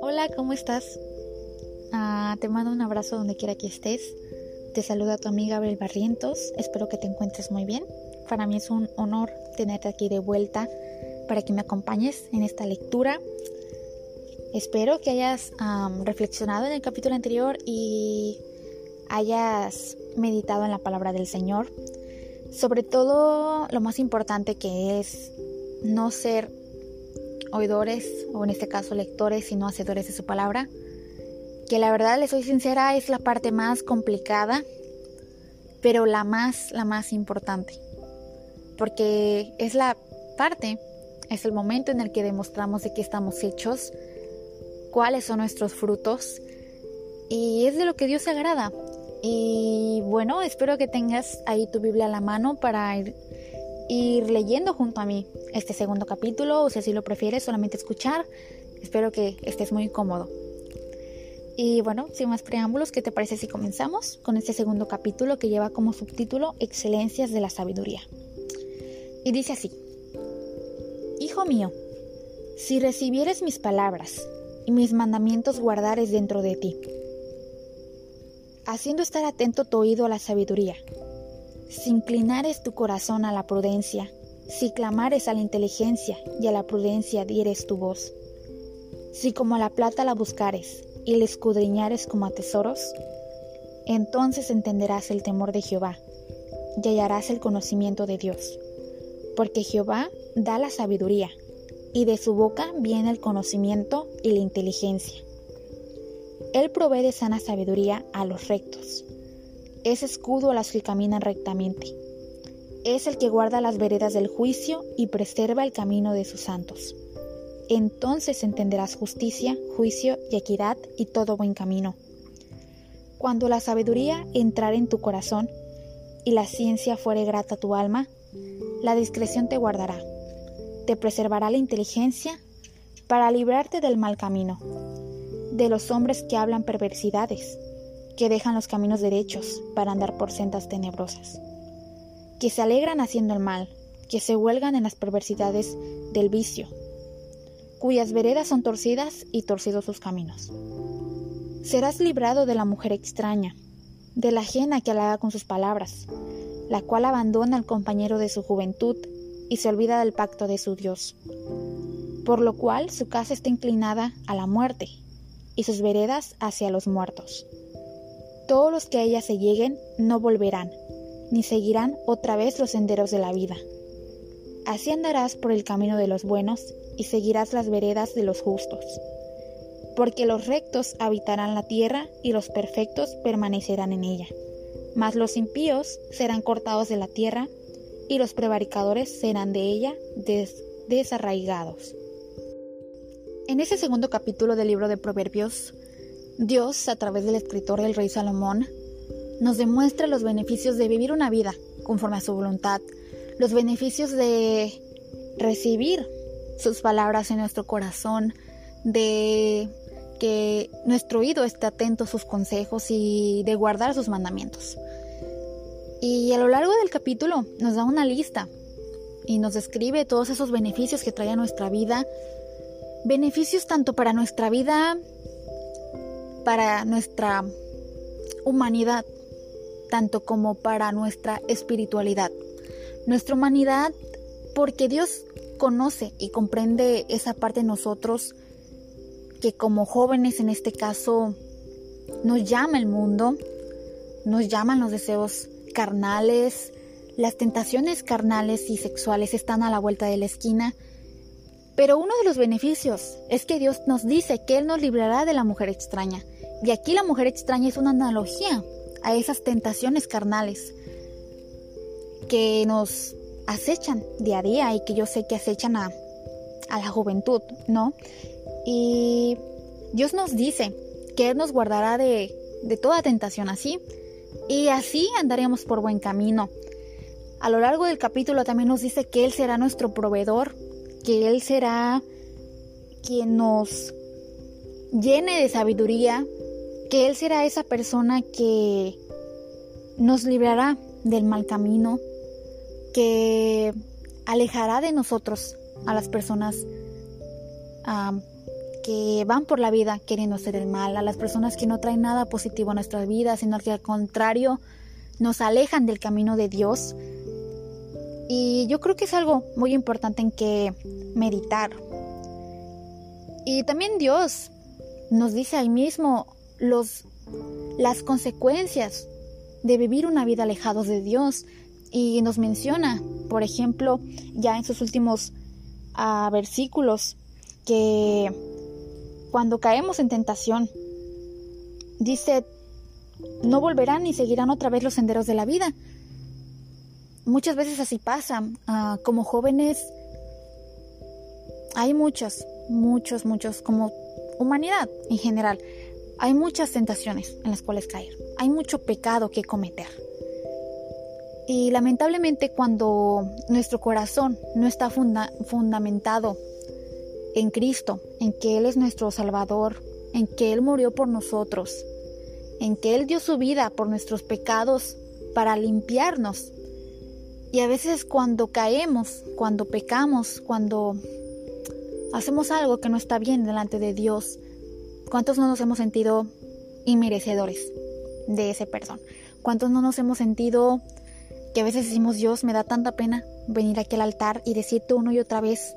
Hola, ¿cómo estás? Ah, te mando un abrazo donde quiera que estés. Te saluda tu amiga Abel Barrientos. Espero que te encuentres muy bien. Para mí es un honor tenerte aquí de vuelta para que me acompañes en esta lectura. Espero que hayas reflexionado en el capítulo anterior y hayas meditado en la palabra del Señor. Sobre todo lo más importante que es no ser oidores o en este caso lectores, sino hacedores de su palabra. Que la verdad, les soy sincera, es la parte más complicada, pero la más, la más importante. Porque es la parte, es el momento en el que demostramos de qué estamos hechos, cuáles son nuestros frutos y es de lo que Dios se agrada. Y bueno, espero que tengas ahí tu Biblia a la mano para ir, leyendo junto a mí este segundo capítulo, o si así lo prefieres, solamente escuchar. Espero que estés muy cómodo. Y bueno, sin más preámbulos, ¿qué te parece si comenzamos con este segundo capítulo que lleva como subtítulo Excelencias de la Sabiduría? Y dice así, Hijo mío, si recibieres mis palabras y mis mandamientos guardares dentro de ti, haciendo estar atento tu oído a la sabiduría. Si inclinares tu corazón a la prudencia, si clamares a la inteligencia y a la prudencia dieres tu voz, si como a la plata la buscares y la escudriñares como a tesoros, entonces entenderás el temor de Jehová y hallarás el conocimiento de Dios, porque Jehová da la sabiduría, y de su boca viene el conocimiento y la inteligencia. Él provee de sana sabiduría a los rectos. Es escudo a los que caminan rectamente. Es el que guarda las veredas del juicio y preserva el camino de sus santos. Entonces entenderás justicia, juicio y equidad y todo buen camino. Cuando la sabiduría entrare en tu corazón y la ciencia fuere grata a tu alma, la discreción te guardará, te preservará la inteligencia para librarte del mal camino de los hombres que hablan perversidades, que dejan los caminos derechos para andar por sendas tenebrosas, que se alegran haciendo el mal, que se huelgan en las perversidades del vicio, cuyas veredas son torcidas y torcidos sus caminos. Serás librado de la mujer extraña, de la ajena que halaga con sus palabras, la cual abandona al compañero de su juventud y se olvida del pacto de su Dios, por lo cual su casa está inclinada a la muerte y sus veredas hacia los muertos. Todos los que a ella se lleguen no volverán, ni seguirán otra vez los senderos de la vida. Así andarás por el camino de los buenos y seguirás las veredas de los justos. Porque los rectos habitarán la tierra y los perfectos permanecerán en ella. Mas los impíos serán cortados de la tierra y los prevaricadores serán de ella desarraigados. En ese segundo capítulo del libro de Proverbios, Dios, a través del escritor el rey Salomón, nos demuestra los beneficios de vivir una vida conforme a su voluntad, los beneficios de recibir sus palabras en nuestro corazón, de que nuestro oído esté atento a sus consejos y de guardar sus mandamientos. Y a lo largo del capítulo nos da una lista y nos describe todos esos beneficios que trae a nuestra vida beneficios tanto para nuestra vida, para nuestra humanidad, tanto como para nuestra espiritualidad. Nuestra humanidad, porque Dios conoce y comprende esa parte de nosotros que como jóvenes en este caso nos llama el mundo, nos llaman los deseos carnales, las tentaciones carnales y sexuales están a la vuelta de la esquina pero uno de los beneficios es que Dios nos dice que Él nos librará de la mujer extraña. Y aquí la mujer extraña es una analogía a esas tentaciones carnales que nos acechan día a día y que yo sé que acechan a, la juventud, ¿no? Y Dios nos dice que Él nos guardará de, de toda tentación así y así andaremos por buen camino. A lo largo del capítulo también nos dice que Él será nuestro proveedor que Él será quien nos llene de sabiduría, que Él será esa persona que nos librará del mal camino, que alejará de nosotros a las personas que van por la vida queriendo hacer el mal, a las personas que no traen nada positivo a nuestras vidas, sino que al contrario nos alejan del camino de Dios. Y yo creo que es algo muy importante en que meditar. Y también Dios nos dice ahí mismo los, las consecuencias de vivir una vida alejados de Dios. Y nos menciona, por ejemplo, ya en sus últimos ah, versículos, que cuando caemos en tentación, dice, no volverán ni seguirán otra vez los senderos de la vida. Muchas veces así pasa. Ah, como jóvenes, hay muchos, muchos, muchos, como humanidad en general, hay muchas tentaciones en las cuales caer. Hay mucho pecado que cometer. Y lamentablemente cuando nuestro corazón no está fundamentado en Cristo, en que Él es nuestro Salvador, en que Él murió por nosotros, en que Él dio su vida por nuestros pecados para limpiarnos. Y a veces cuando caemos, cuando pecamos, cuando hacemos algo que no está bien delante de Dios, ¿cuántos no nos hemos sentido inmerecedores de ese perdón? ¿Cuántos no nos hemos sentido que a veces decimos, Dios, me da tanta pena venir aquí al altar y decirte uno y otra vez,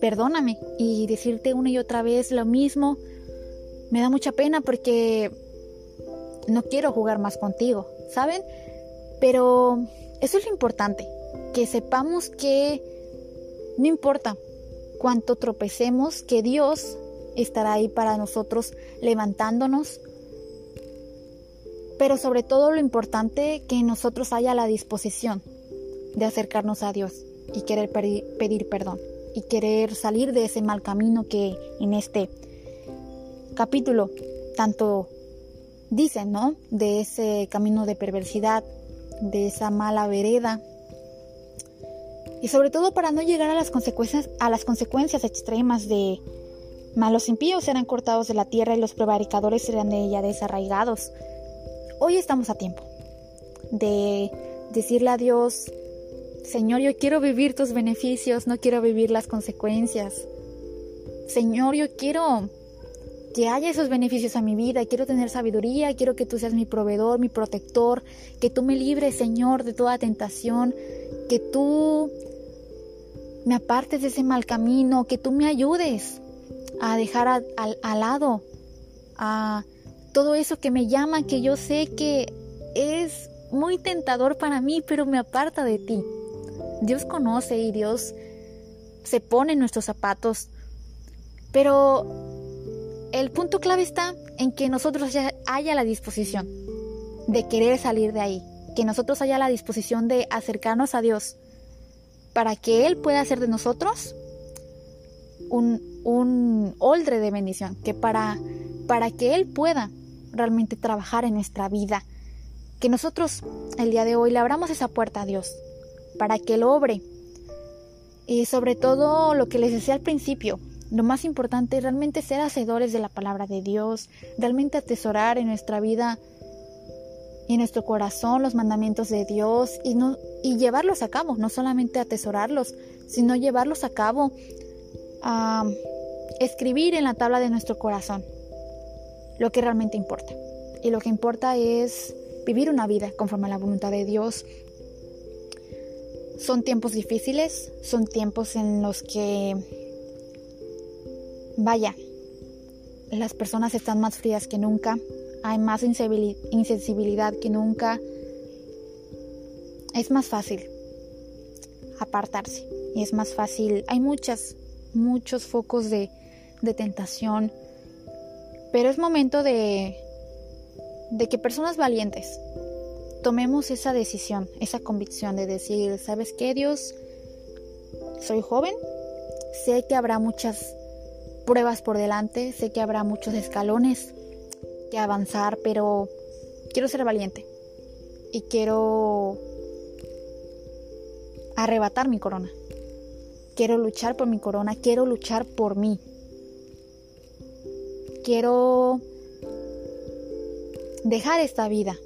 perdóname y decirte una y otra vez lo mismo. Me da mucha pena porque no quiero jugar más contigo, ¿saben? Pero eso es lo importante, que sepamos que no importa cuánto tropecemos, que Dios estará ahí para nosotros levantándonos. Pero sobre todo lo importante que nosotros haya la disposición de acercarnos a Dios y querer pedir perdón y querer salir de ese mal camino que en este capítulo tanto dicen, ¿no? De ese camino de perversidad, de esa mala vereda. Y sobre todo para no llegar a las consecuencias, a las consecuencias extremas de malos impíos serán cortados de la tierra y los prevaricadores serán de ella desarraigados. Hoy estamos a tiempo de decirle a Dios, Señor, yo quiero vivir tus beneficios, no quiero vivir las consecuencias. Señor, yo quiero que haya esos beneficios a mi vida, quiero tener sabiduría, quiero que tú seas mi proveedor, mi protector, que tú me libres, Señor, de toda tentación, que tú me apartes de ese mal camino, que tú me ayudes a dejar al lado a todo eso que me llama, que yo sé que es muy tentador para mí, pero me aparta de ti. Dios conoce y Dios se pone en nuestros zapatos. Pero el punto clave está en que nosotros haya la disposición de querer salir de ahí, que nosotros haya la disposición de acercarnos a Dios para que Él pueda hacer de nosotros un, un oldre de bendición, que para, para que Él pueda realmente trabajar en nuestra vida, que nosotros el día de hoy le abramos esa puerta a Dios, para que lo obre. Y sobre todo lo que les decía al principio, lo más importante es realmente ser hacedores de la palabra de Dios, realmente atesorar en nuestra vida y en nuestro corazón los mandamientos de Dios y, no, y llevarlos a cabo, no solamente atesorarlos, sino llevarlos a cabo, a escribir en la tabla de nuestro corazón lo que realmente importa. Y lo que importa es vivir una vida conforme a la voluntad de Dios son tiempos difíciles, son tiempos en los que, vaya, las personas están más frías que nunca, hay más insensibilidad que nunca, es más fácil apartarse y es más fácil, hay muchas, muchos focos de, de tentación, pero es momento de, de que personas valientes tomemos esa decisión, esa convicción de decir, ¿sabes qué, Dios? Soy joven, sé que habrá muchas pruebas por delante, sé que habrá muchos escalones que avanzar, pero quiero ser valiente y quiero arrebatar mi corona. Quiero luchar por mi corona, quiero luchar por mí. Quiero dejar esta vida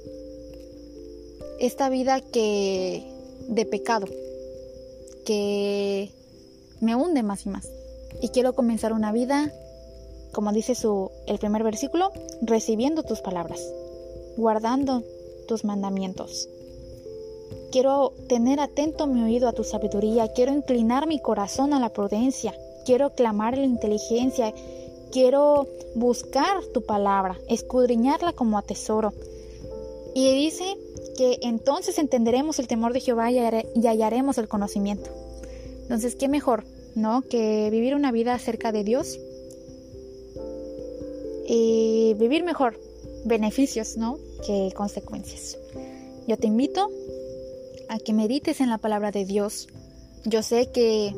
esta vida que de pecado, que me hunde más y más. Y quiero comenzar una vida, como dice su, el primer versículo, recibiendo tus palabras, guardando tus mandamientos. Quiero tener atento mi oído a tu sabiduría, quiero inclinar mi corazón a la prudencia, quiero clamar la inteligencia, quiero buscar tu palabra, escudriñarla como a tesoro. Y dice que entonces entenderemos el temor de Jehová y hallaremos el conocimiento. Entonces, ¿qué mejor, no? Que vivir una vida cerca de Dios y vivir mejor, beneficios, ¿no? Que consecuencias. Yo te invito a que medites en la palabra de Dios. Yo sé que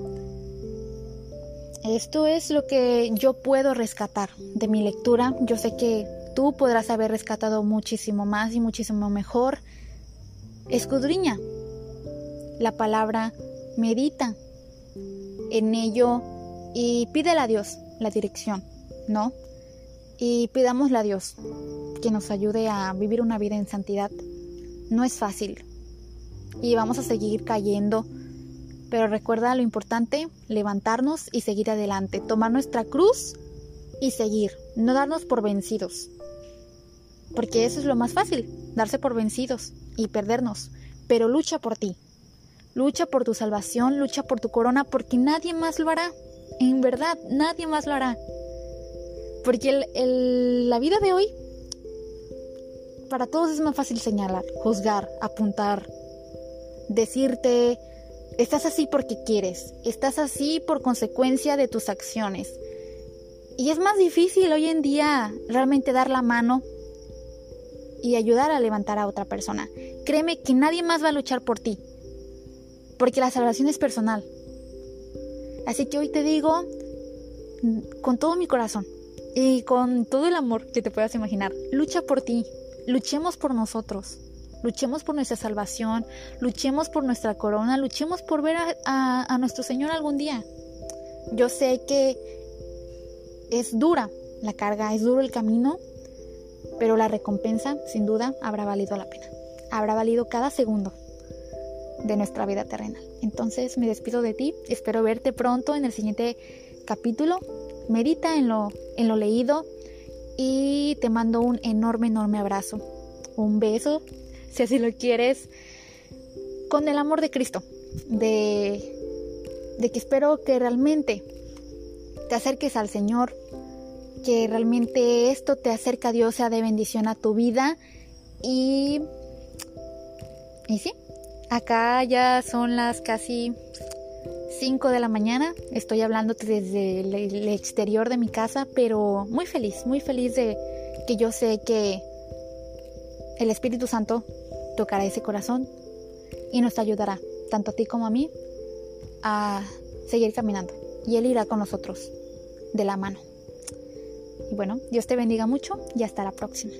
esto es lo que yo puedo rescatar de mi lectura. Yo sé que tú podrás haber rescatado muchísimo más y muchísimo mejor. Escudriña la palabra, medita en ello y pídele a Dios la dirección, ¿no? Y pidámosle a Dios que nos ayude a vivir una vida en santidad. No es fácil y vamos a seguir cayendo pero recuerda lo importante, levantarnos y seguir adelante, tomar nuestra cruz y seguir, no darnos por vencidos. Porque eso es lo más fácil, darse por vencidos y perdernos. Pero lucha por ti, lucha por tu salvación, lucha por tu corona, porque nadie más lo hará. En verdad, nadie más lo hará. Porque la vida de hoy, para todos es más fácil señalar, juzgar, apuntar, decirte Estás así porque quieres, estás así por consecuencia de tus acciones. Y es más difícil hoy en día realmente dar la mano y ayudar a levantar a otra persona. Créeme que nadie más va a luchar por ti, porque la salvación es personal. Así que hoy te digo con todo mi corazón y con todo el amor que te puedas imaginar, lucha por ti, luchemos por nosotros. Luchemos por nuestra salvación, luchemos por nuestra corona, luchemos por ver a, nuestro Señor algún día. Yo sé que es dura la carga, es duro el camino, pero la recompensa, sin duda, habrá valido la pena. Habrá valido cada segundo de nuestra vida terrenal. Entonces me despido de ti, espero verte pronto en el siguiente capítulo. Medita en lo, en lo leído y te mando un enorme, enorme abrazo. Un beso si así lo quieres, con el amor de Cristo, de, de que espero que realmente te acerques al Señor, que realmente esto te acerca a Dios, sea de bendición a tu vida y... Y sí, acá ya son las casi 5 de la mañana, estoy hablándote desde el exterior de mi casa, pero muy feliz, muy feliz de que yo sé que el Espíritu Santo tocará ese corazón y nos ayudará, tanto a ti como a mí, a seguir caminando. Y Él irá con nosotros de la mano. Y bueno, Dios te bendiga mucho y hasta la próxima.